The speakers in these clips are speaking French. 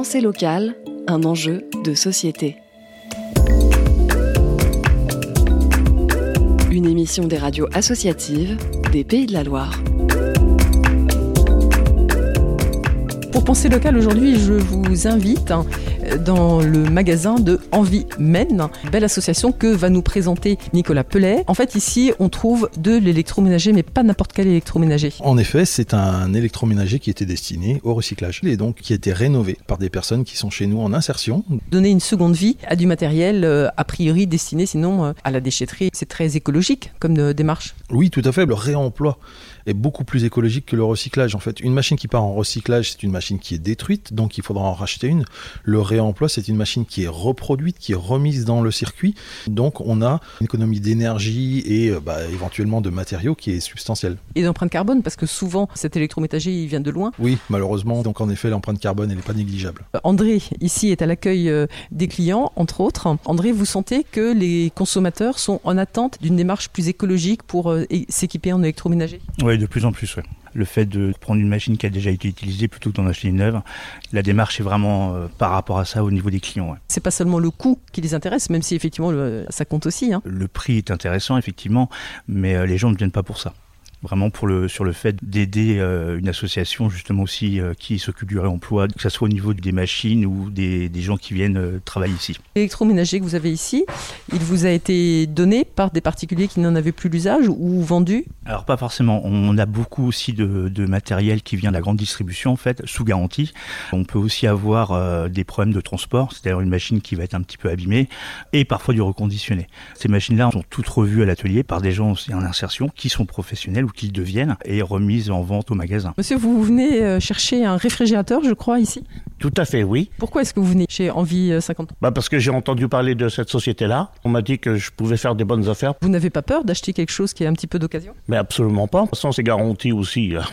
Pensée locale, un enjeu de société. Une émission des radios associatives des Pays de la Loire. Pour penser local aujourd'hui, je vous invite dans le magasin de Envie Men, belle association que va nous présenter Nicolas Pellet. En fait, ici, on trouve de l'électroménager, mais pas n'importe quel électroménager. En effet, c'est un électroménager qui était destiné au recyclage et donc qui a été rénové par des personnes qui sont chez nous en insertion. Donner une seconde vie à du matériel euh, a priori destiné sinon euh, à la déchetterie. C'est très écologique comme euh, démarche. Oui, tout à fait. Le réemploi est beaucoup plus écologique que le recyclage. En fait, une machine qui part en recyclage, c'est une machine qui est détruite, donc il faudra en racheter une. Le réemploi, c'est une machine qui est reproduite, qui est remise dans le circuit. Donc on a une économie d'énergie et euh, bah, éventuellement de matériaux qui est substantielle. Et d'empreinte carbone, parce que souvent cet électroménager il vient de loin. Oui, malheureusement. Donc en effet, l'empreinte carbone, elle n'est pas négligeable. Euh, André, ici, est à l'accueil euh, des clients, entre autres. André, vous sentez que les consommateurs sont en attente d'une démarche plus écologique pour s'équiper en électroménager? Oui, de plus en plus, oui. Le fait de prendre une machine qui a déjà été utilisée plutôt que d'en acheter une neuve, la démarche est vraiment euh, par rapport à ça au niveau des clients. Ouais. C'est pas seulement le coût qui les intéresse, même si effectivement le, ça compte aussi. Hein. Le prix est intéressant, effectivement, mais euh, les gens ne viennent pas pour ça vraiment pour le, sur le fait d'aider euh, une association justement aussi euh, qui s'occupe du réemploi, que ce soit au niveau des machines ou des, des gens qui viennent euh, travailler ici. L'électroménager que vous avez ici, il vous a été donné par des particuliers qui n'en avaient plus l'usage ou vendu? Alors pas forcément, on a beaucoup aussi de, de, matériel qui vient de la grande distribution en fait, sous garantie. On peut aussi avoir des problèmes de transport, c'est-à-dire une machine qui va être un petit peu abîmée et parfois du reconditionné. Ces machines-là sont toutes revues à l'atelier par des gens en insertion qui sont professionnels qu'ils deviennent et remises en vente au magasin. Monsieur, vous venez euh, chercher un réfrigérateur, je crois, ici? Tout à fait, oui. Pourquoi est-ce que vous venez chez Envie 50 bah Parce que j'ai entendu parler de cette société-là. On m'a dit que je pouvais faire des bonnes affaires. Vous n'avez pas peur d'acheter quelque chose qui est un petit peu d'occasion? Mais absolument pas. De toute façon, c'est garanti aussi. Hein.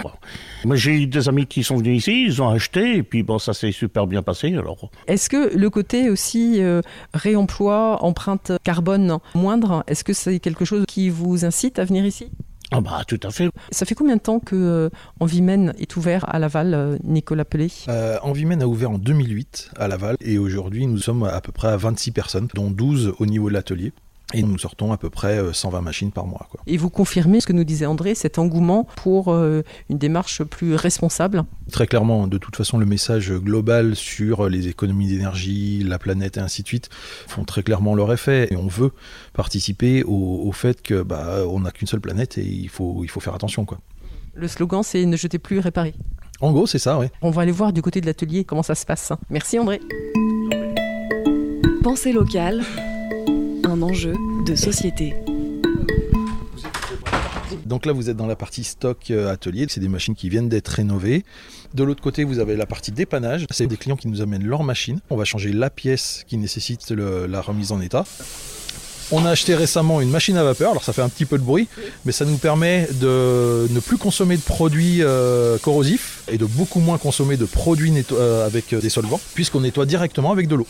Moi, j'ai eu des amis qui sont venus ici, ils ont acheté, et puis bon, ça s'est super bien passé. Alors. Est-ce que le côté aussi euh, réemploi, empreinte carbone moindre, est-ce que c'est quelque chose qui vous incite à venir ici? Ah bah tout à fait. Ça fait combien de temps que euh, Envimène est ouvert à Laval, euh, Nicolas Pelé euh, Envimène a ouvert en 2008 à Laval et aujourd'hui nous sommes à peu près à 26 personnes, dont 12 au niveau de l'atelier. Et nous sortons à peu près 120 machines par mois. Quoi. Et vous confirmez ce que nous disait André, cet engouement pour euh, une démarche plus responsable? Très clairement, de toute façon, le message global sur les économies d'énergie, la planète et ainsi de suite font très clairement leur effet. Et on veut participer au, au fait que bah, on n'a qu'une seule planète et il faut, il faut faire attention. Quoi. Le slogan, c'est ne jetez plus, réparer. En gros, c'est ça, oui. On va aller voir du côté de l'atelier comment ça se passe. Merci André. Pensée locale enjeu de société. Donc là, vous êtes dans la partie stock euh, atelier. C'est des machines qui viennent d'être rénovées. De l'autre côté, vous avez la partie dépannage. C'est des clients qui nous amènent leur machine. On va changer la pièce qui nécessite la remise en état. On a acheté récemment une machine à vapeur, alors ça fait un petit peu de bruit, mais ça nous permet de ne plus consommer de produits euh, corrosifs et de beaucoup moins consommer de produits euh, avec des solvants, puisqu'on nettoie directement avec de l'eau.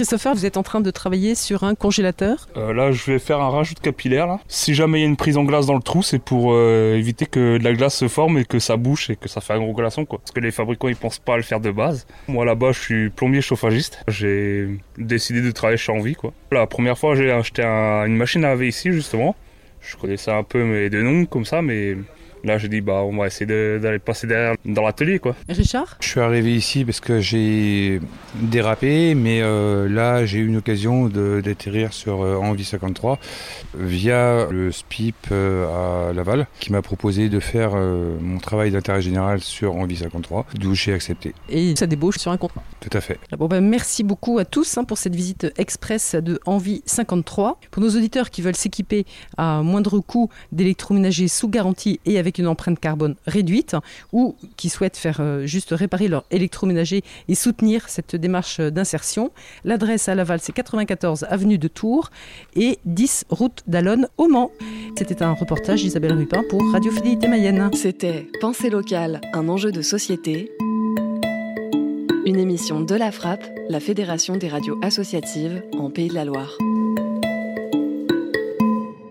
Christopher, vous êtes en train de travailler sur un congélateur? Euh, là, je vais faire un rajout de capillaire. Là. Si jamais il y a une prise en glace dans le trou, c'est pour euh, éviter que de la glace se forme et que ça bouche et que ça fait un gros glaçon. Quoi. Parce que les fabricants, ils pensent pas à le faire de base. Moi, là-bas, je suis plombier chauffagiste. J'ai décidé de travailler chez Envie. Quoi. La première fois, j'ai acheté un, une machine à laver ici, justement. Je connaissais un peu mes deux noms comme ça, mais Là, j'ai dit, bah, on va essayer d'aller passer derrière dans l'atelier, quoi. Richard? Je suis arrivé ici parce que j'ai dérapé, mais euh, là, j'ai eu une occasion d'atterrir sur euh, Envie 53 via le SPIP euh, à Laval, qui m'a proposé de faire euh, mon travail d'intérêt général sur Envie 53, d'où j'ai accepté. Et ça débauche sur un contrat? Tout à fait. Bon, ben, merci beaucoup à tous hein, pour cette visite express de Envie 53. Pour nos auditeurs qui veulent s'équiper à moindre coût d'électroménager sous garantie et avec avec une empreinte carbone réduite ou qui souhaitent faire euh, juste réparer leur électroménager et soutenir cette démarche d'insertion. L'adresse à Laval, c'est 94 avenue de Tours et 10 route d'Alonne au Mans. C'était un reportage d'Isabelle Rupin pour Radio Fidélité Mayenne. C'était Pensée locale, un enjeu de société. Une émission de la Frappe, la Fédération des radios associatives en Pays de la Loire.